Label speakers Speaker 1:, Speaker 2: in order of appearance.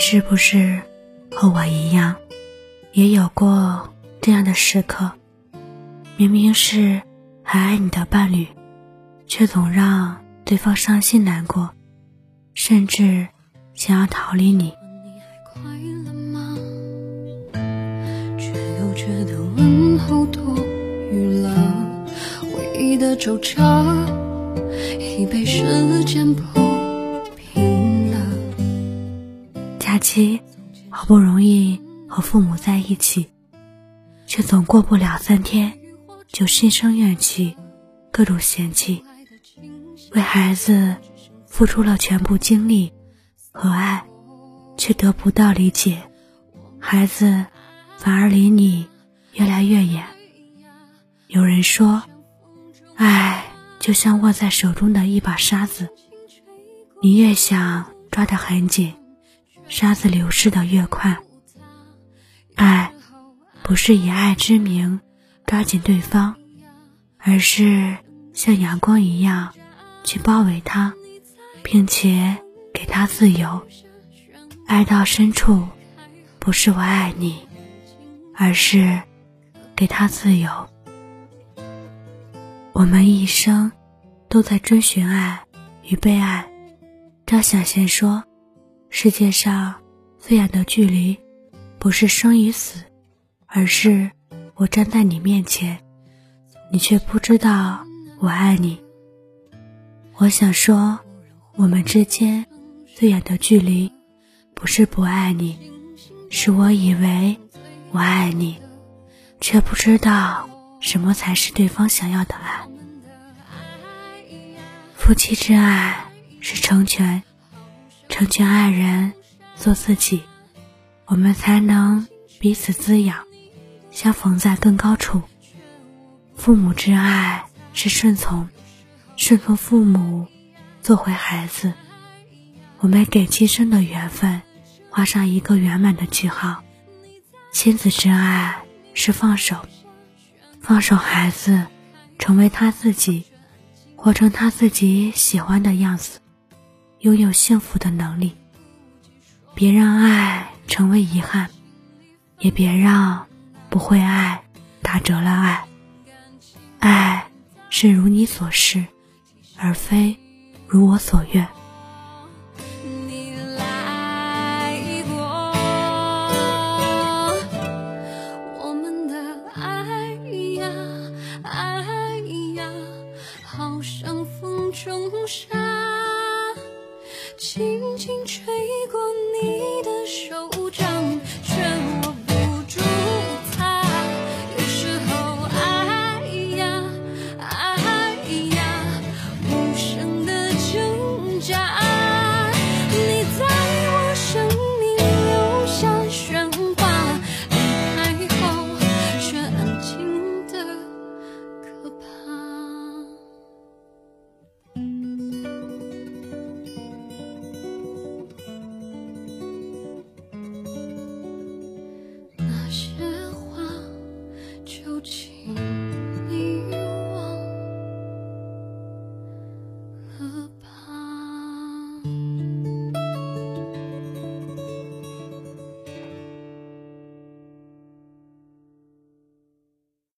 Speaker 1: 是不是和我一样，也有过这样的时刻？明明是很爱你的伴侣，却总让对方伤心难过，甚至想要逃离你。
Speaker 2: 一的惆怅已被时间铺
Speaker 1: 假期好不容易和父母在一起，却总过不了三天，就心生怨气，各种嫌弃，为孩子付出了全部精力和爱，却得不到理解，孩子反而离你越来越远。有人说，爱就像握在手中的一把沙子，你越想抓得很紧。沙子流逝的越快，爱不是以爱之名抓紧对方，而是像阳光一样去包围他，并且给他自由。爱到深处，不是我爱你，而是给他自由。我们一生都在追寻爱与被爱。张小娴说。世界上最远的距离，不是生与死，而是我站在你面前，你却不知道我爱你。我想说，我们之间最远的距离，不是不爱你，是我以为我爱你，却不知道什么才是对方想要的爱。夫妻之爱是成全。成全爱人，做自己，我们才能彼此滋养，相逢在更高处。父母之爱是顺从，顺从父母，做回孩子。我们给今生的缘分画上一个圆满的句号。亲子之爱是放手，放手孩子，成为他自己，活成他自己喜欢的样子。拥有幸福的能力，别让爱成为遗憾，也别让不会爱打折了爱。爱是如你所示，而非如我所愿。
Speaker 2: 我们的爱呀，爱呀，好像风中沙。轻轻吹过你。